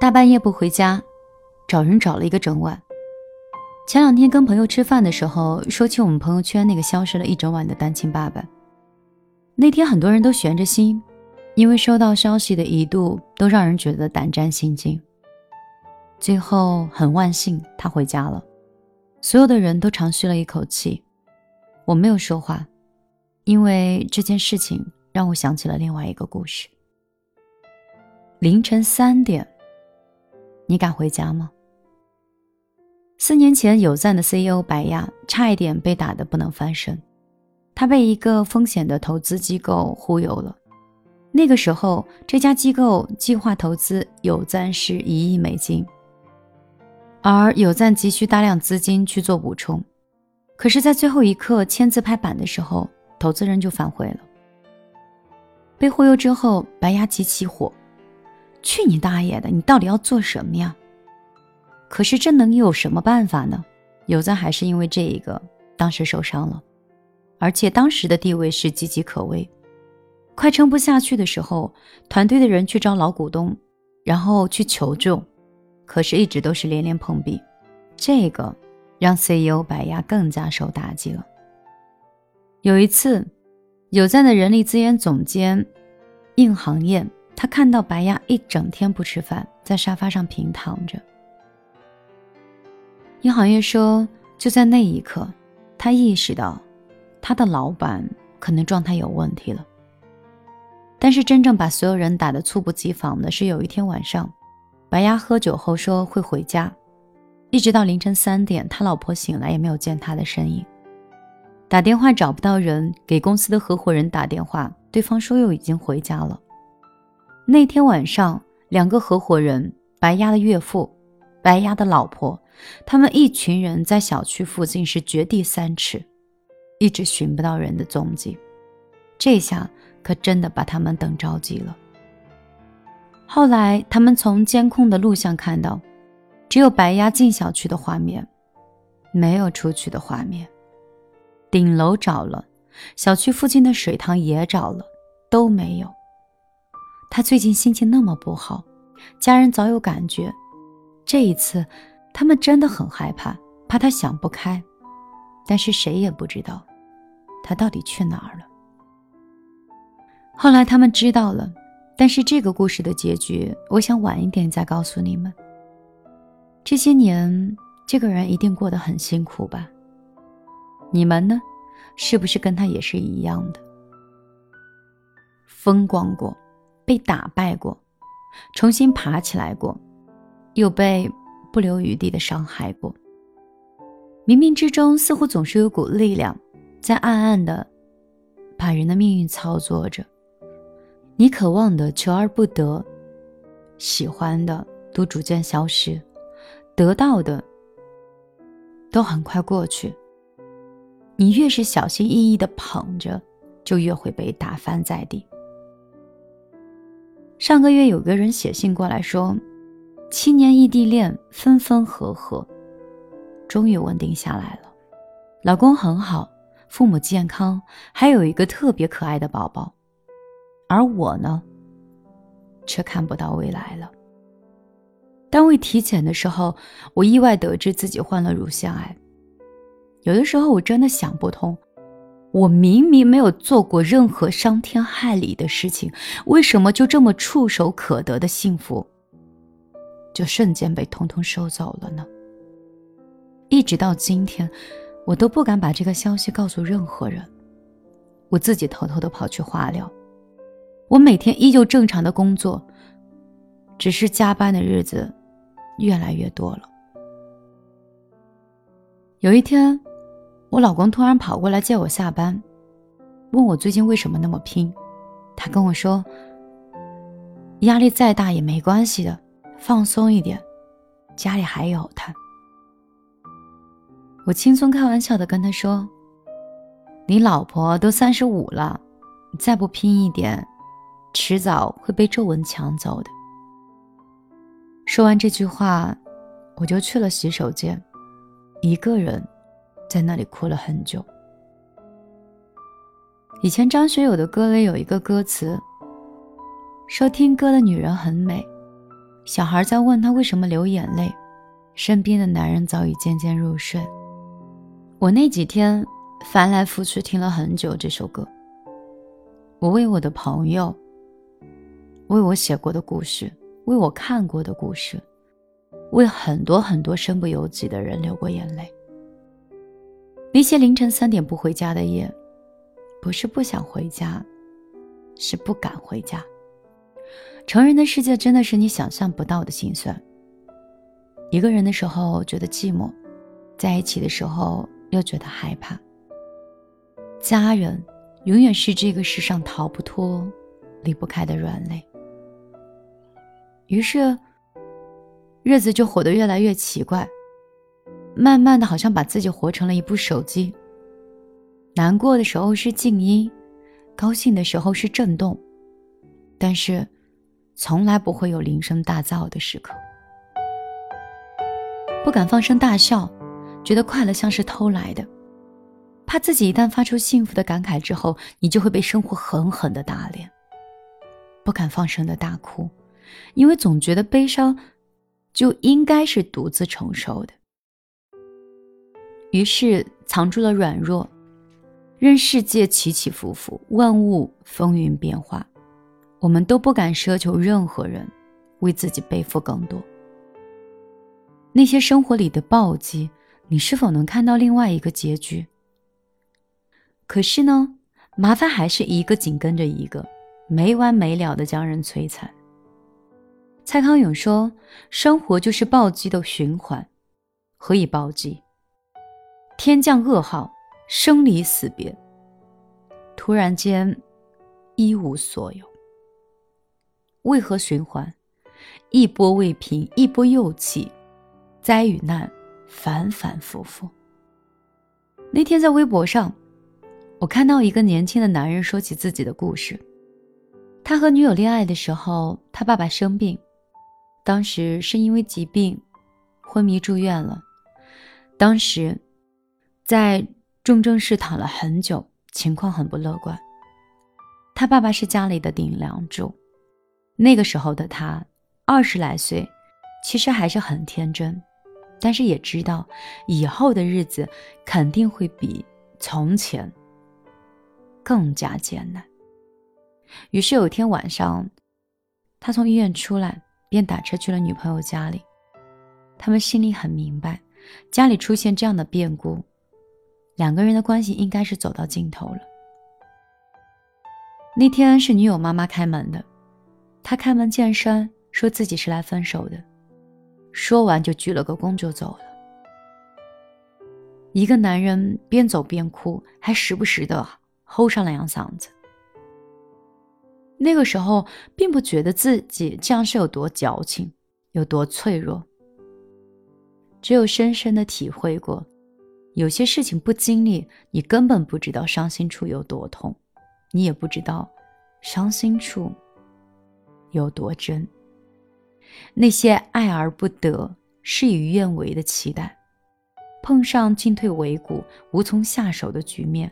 大半夜不回家，找人找了一个整晚。前两天跟朋友吃饭的时候，说起我们朋友圈那个消失了一整晚的单亲爸爸。那天很多人都悬着心，因为收到消息的一度都让人觉得胆战心惊。最后很万幸，他回家了，所有的人都长吁了一口气。我没有说话，因为这件事情让我想起了另外一个故事。凌晨三点。你敢回家吗？四年前，有赞的 CEO 白亚差一点被打得不能翻身，他被一个风险的投资机构忽悠了。那个时候，这家机构计划投资有赞是一亿美金，而有赞急需大量资金去做补充。可是，在最后一刻签字拍板的时候，投资人就反悔了。被忽悠之后，白牙极其火。去你大爷的！你到底要做什么呀？可是这能有什么办法呢？有赞还是因为这一个当时受伤了，而且当时的地位是岌岌可危，快撑不下去的时候，团队的人去找老股东，然后去求救，可是一直都是连连碰壁，这个让 CEO 白牙更加受打击了。有一次，有赞的人力资源总监应行业。他看到白鸭一整天不吃饭，在沙发上平躺着。银行业说，就在那一刻，他意识到他的老板可能状态有问题了。但是真正把所有人打得猝不及防的是，有一天晚上，白鸭喝酒后说会回家，一直到凌晨三点，他老婆醒来也没有见他的身影。打电话找不到人，给公司的合伙人打电话，对方说又已经回家了。那天晚上，两个合伙人白鸭的岳父、白鸭的老婆，他们一群人在小区附近是掘地三尺，一直寻不到人的踪迹。这下可真的把他们等着急了。后来他们从监控的录像看到，只有白鸭进小区的画面，没有出去的画面。顶楼找了，小区附近的水塘也找了，都没有。他最近心情那么不好，家人早有感觉。这一次，他们真的很害怕，怕他想不开。但是谁也不知道，他到底去哪儿了。后来他们知道了，但是这个故事的结局，我想晚一点再告诉你们。这些年，这个人一定过得很辛苦吧？你们呢？是不是跟他也是一样的？风光过。被打败过，重新爬起来过，又被不留余地的伤害过。冥冥之中，似乎总是有股力量，在暗暗的把人的命运操作着。你渴望的求而不得，喜欢的都逐渐消失，得到的都很快过去。你越是小心翼翼的捧着，就越会被打翻在地。上个月有个人写信过来说，七年异地恋分分合合，终于稳定下来了。老公很好，父母健康，还有一个特别可爱的宝宝。而我呢，却看不到未来了。单位体检的时候，我意外得知自己患了乳腺癌。有的时候我真的想不通。我明明没有做过任何伤天害理的事情，为什么就这么触手可得的幸福，就瞬间被通通收走了呢？一直到今天，我都不敢把这个消息告诉任何人。我自己偷偷的跑去化疗，我每天依旧正常的工作，只是加班的日子越来越多了。有一天。我老公突然跑过来接我下班，问我最近为什么那么拼。他跟我说：“压力再大也没关系的，放松一点，家里还有他。”我轻松开玩笑的跟他说：“你老婆都三十五了，再不拼一点，迟早会被皱纹抢走的。”说完这句话，我就去了洗手间，一个人。在那里哭了很久。以前张学友的歌里有一个歌词，说听歌的女人很美，小孩在问他为什么流眼泪，身边的男人早已渐渐入睡。我那几天翻来覆去听了很久这首歌。我为我的朋友，为我写过的故事，为我看过的故事，为很多很多身不由己的人流过眼泪。那些凌晨三点不回家的夜，不是不想回家，是不敢回家。成人的世界真的是你想象不到的心酸。一个人的时候觉得寂寞，在一起的时候又觉得害怕。家人。永远是这个世上逃不脱、离不开的软肋。于是，日子就活得越来越奇怪，慢慢的，好像把自己活成了一部手机。难过的时候是静音，高兴的时候是震动，但是，从来不会有铃声大噪的时刻。不敢放声大笑，觉得快乐像是偷来的。怕自己一旦发出幸福的感慨之后，你就会被生活狠狠的打脸。不敢放声的大哭，因为总觉得悲伤就应该是独自承受的。于是藏住了软弱，任世界起起伏伏，万物风云变化，我们都不敢奢求任何人为自己背负更多。那些生活里的暴击，你是否能看到另外一个结局？可是呢，麻烦还是一个紧跟着一个，没完没了的将人摧残。蔡康永说：“生活就是暴击的循环，何以暴击？天降噩耗，生离死别，突然间一无所有。为何循环？一波未平，一波又起，灾与难反反复复。”那天在微博上。我看到一个年轻的男人说起自己的故事。他和女友恋爱的时候，他爸爸生病，当时是因为疾病昏迷住院了。当时在重症室躺了很久，情况很不乐观。他爸爸是家里的顶梁柱。那个时候的他二十来岁，其实还是很天真，但是也知道以后的日子肯定会比从前。更加艰难。于是有一天晚上，他从医院出来，便打车去了女朋友家里。他们心里很明白，家里出现这样的变故，两个人的关系应该是走到尽头了。那天是女友妈妈开门的，他开门见山说自己是来分手的，说完就鞠了个躬就走了。一个男人边走边哭，还时不时的。吼上了两嗓子。那个时候，并不觉得自己这样是有多矫情，有多脆弱。只有深深的体会过，有些事情不经历，你根本不知道伤心处有多痛，你也不知道伤心处有多真。那些爱而不得、事与愿违的期待，碰上进退维谷、无从下手的局面。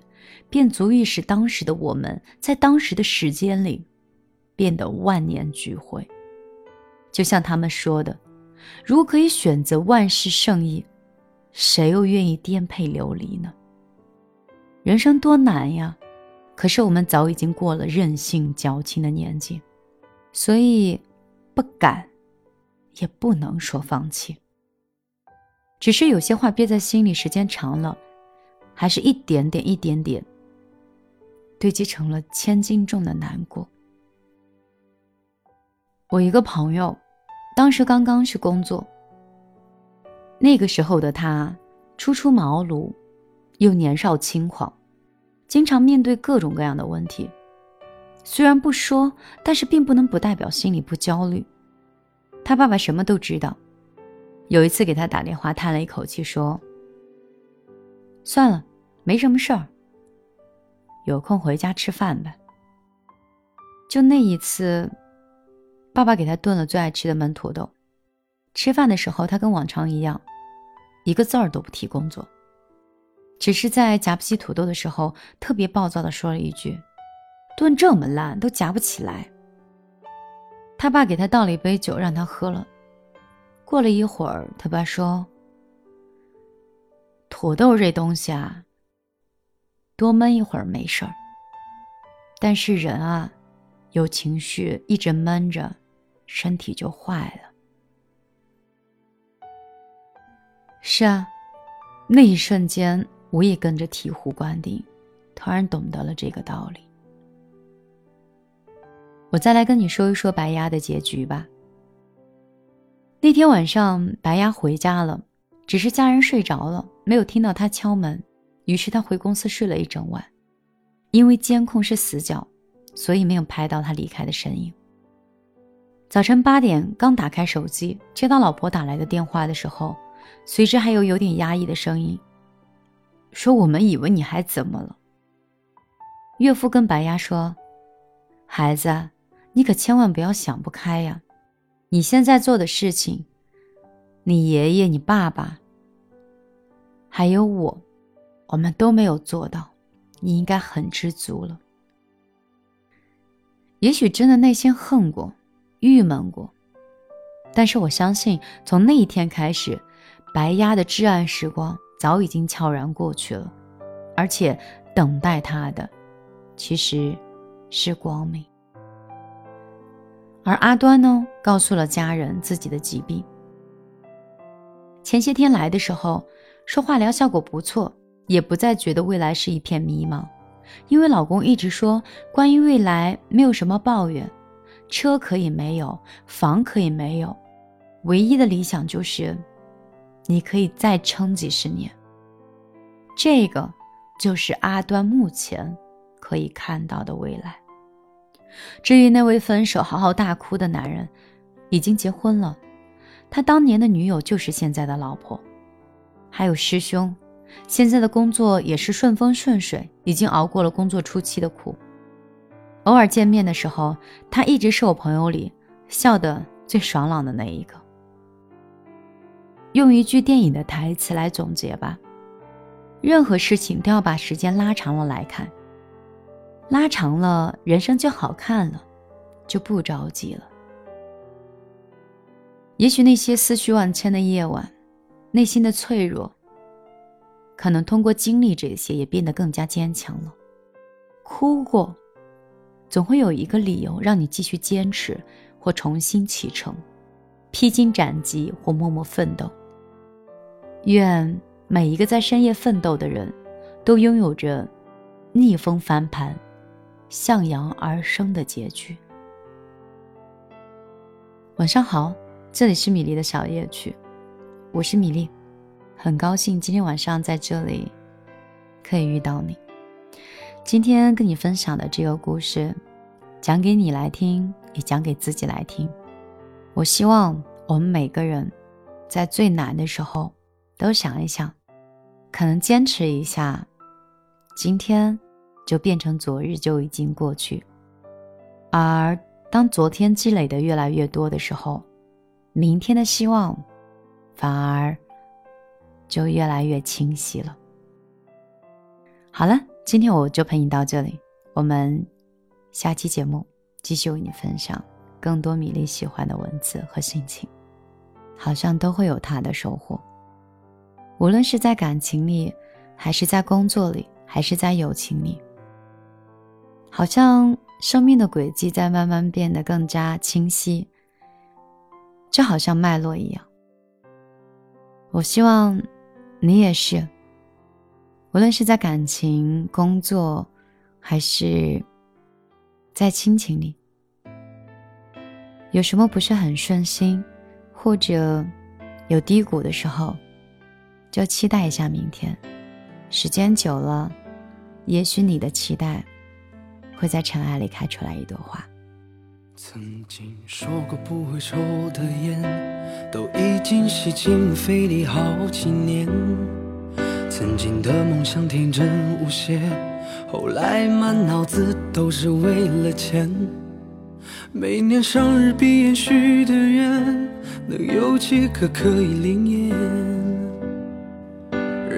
便足以使当时的我们在当时的时间里变得万念俱灰。就像他们说的：“如果可以选择万事胜意，谁又愿意颠沛流离呢？”人生多难呀！可是我们早已经过了任性矫情的年纪，所以不敢，也不能说放弃。只是有些话憋在心里，时间长了。还是一点点、一点点堆积成了千斤重的难过。我一个朋友，当时刚刚去工作，那个时候的他初出茅庐，又年少轻狂，经常面对各种各样的问题。虽然不说，但是并不能不代表心里不焦虑。他爸爸什么都知道，有一次给他打电话，叹了一口气说：“算了。”没什么事儿，有空回家吃饭吧。就那一次，爸爸给他炖了最爱吃的焖土豆。吃饭的时候，他跟往常一样，一个字儿都不提工作，只是在夹不起土豆的时候，特别暴躁的说了一句：“炖这么烂，都夹不起来。”他爸给他倒了一杯酒，让他喝了。过了一会儿，他爸说：“土豆这东西啊，多闷一会儿没事儿。但是人啊，有情绪一直闷着，身体就坏了。”是啊，那一瞬间，我也跟着醍醐灌顶，突然懂得了这个道理。我再来跟你说一说白鸭的结局吧。那天晚上，白鸭回家了，只是家人睡着了，没有听到他敲门，于是他回公司睡了一整晚。因为监控是死角，所以没有拍到他离开的身影。早晨八点，刚打开手机，接到老婆打来的电话的时候，随之还有有点压抑的声音，说：“我们以为你还怎么了？”岳父跟白鸭说：“孩子。”你可千万不要想不开呀！你现在做的事情，你爷爷、你爸爸，还有我，我们都没有做到，你应该很知足了。也许真的内心恨过、郁闷过，但是我相信，从那一天开始，白鸭的至暗时光早已经悄然过去了，而且等待他的，其实是光明。而阿端呢，告诉了家人自己的疾病。前些天来的时候，说化疗效果不错，也不再觉得未来是一片迷茫，因为老公一直说关于未来没有什么抱怨，车可以没有，房可以没有，唯一的理想就是你可以再撑几十年。这个就是阿端目前可以看到的未来。至于那位分手嚎嚎大哭的男人，已经结婚了，他当年的女友就是现在的老婆。还有师兄，现在的工作也是顺风顺水，已经熬过了工作初期的苦。偶尔见面的时候，他一直是我朋友里笑得最爽朗的那一个。用一句电影的台词来总结吧：任何事情都要把时间拉长了来看。拉长了，人生就好看了，就不着急了。也许那些思绪万千的夜晚，内心的脆弱，可能通过经历这些，也变得更加坚强了。哭过，总会有一个理由让你继续坚持，或重新启程，披荆斩棘，或默默奋斗。愿每一个在深夜奋斗的人，都拥有着逆风翻盘。向阳而生的结局。晚上好，这里是米粒的小夜曲，我是米粒，很高兴今天晚上在这里可以遇到你。今天跟你分享的这个故事，讲给你来听，也讲给自己来听。我希望我们每个人在最难的时候，都想一想，可能坚持一下，今天。就变成昨日就已经过去，而当昨天积累的越来越多的时候，明天的希望反而就越来越清晰了。好了，今天我就陪你到这里，我们下期节目继续为你分享更多米粒喜欢的文字和心情，好像都会有他的收获，无论是在感情里，还是在工作里，还是在友情里。好像生命的轨迹在慢慢变得更加清晰，就好像脉络一样。我希望你也是，无论是在感情、工作，还是在亲情里，有什么不是很顺心，或者有低谷的时候，就期待一下明天。时间久了，也许你的期待。会在尘埃里开出来一朵花。曾经说过不会抽的烟，都已经吸进肺里好几年。曾经的梦想天真无邪，后来满脑子都是为了钱。每年生日闭眼许的愿，能有几个可以灵验？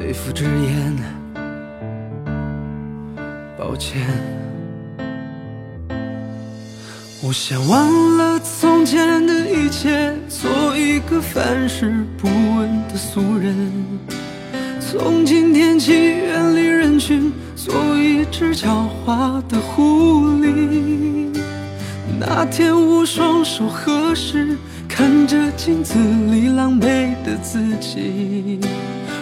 肺腑之言，抱歉。我想忘了从前的一切，做一个凡事不问的俗人。从今天起，远离人群，做一只狡猾的狐狸。那天我双手合十，看着镜子里狼狈的自己，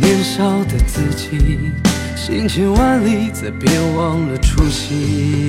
年少的自己。行千万里，再别忘了初心。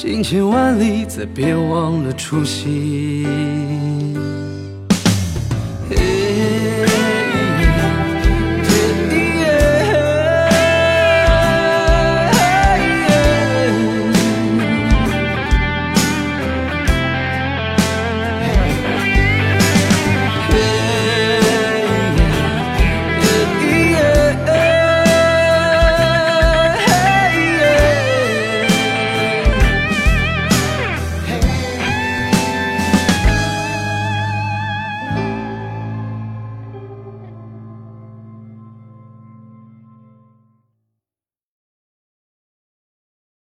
行千万里，再别忘了初心。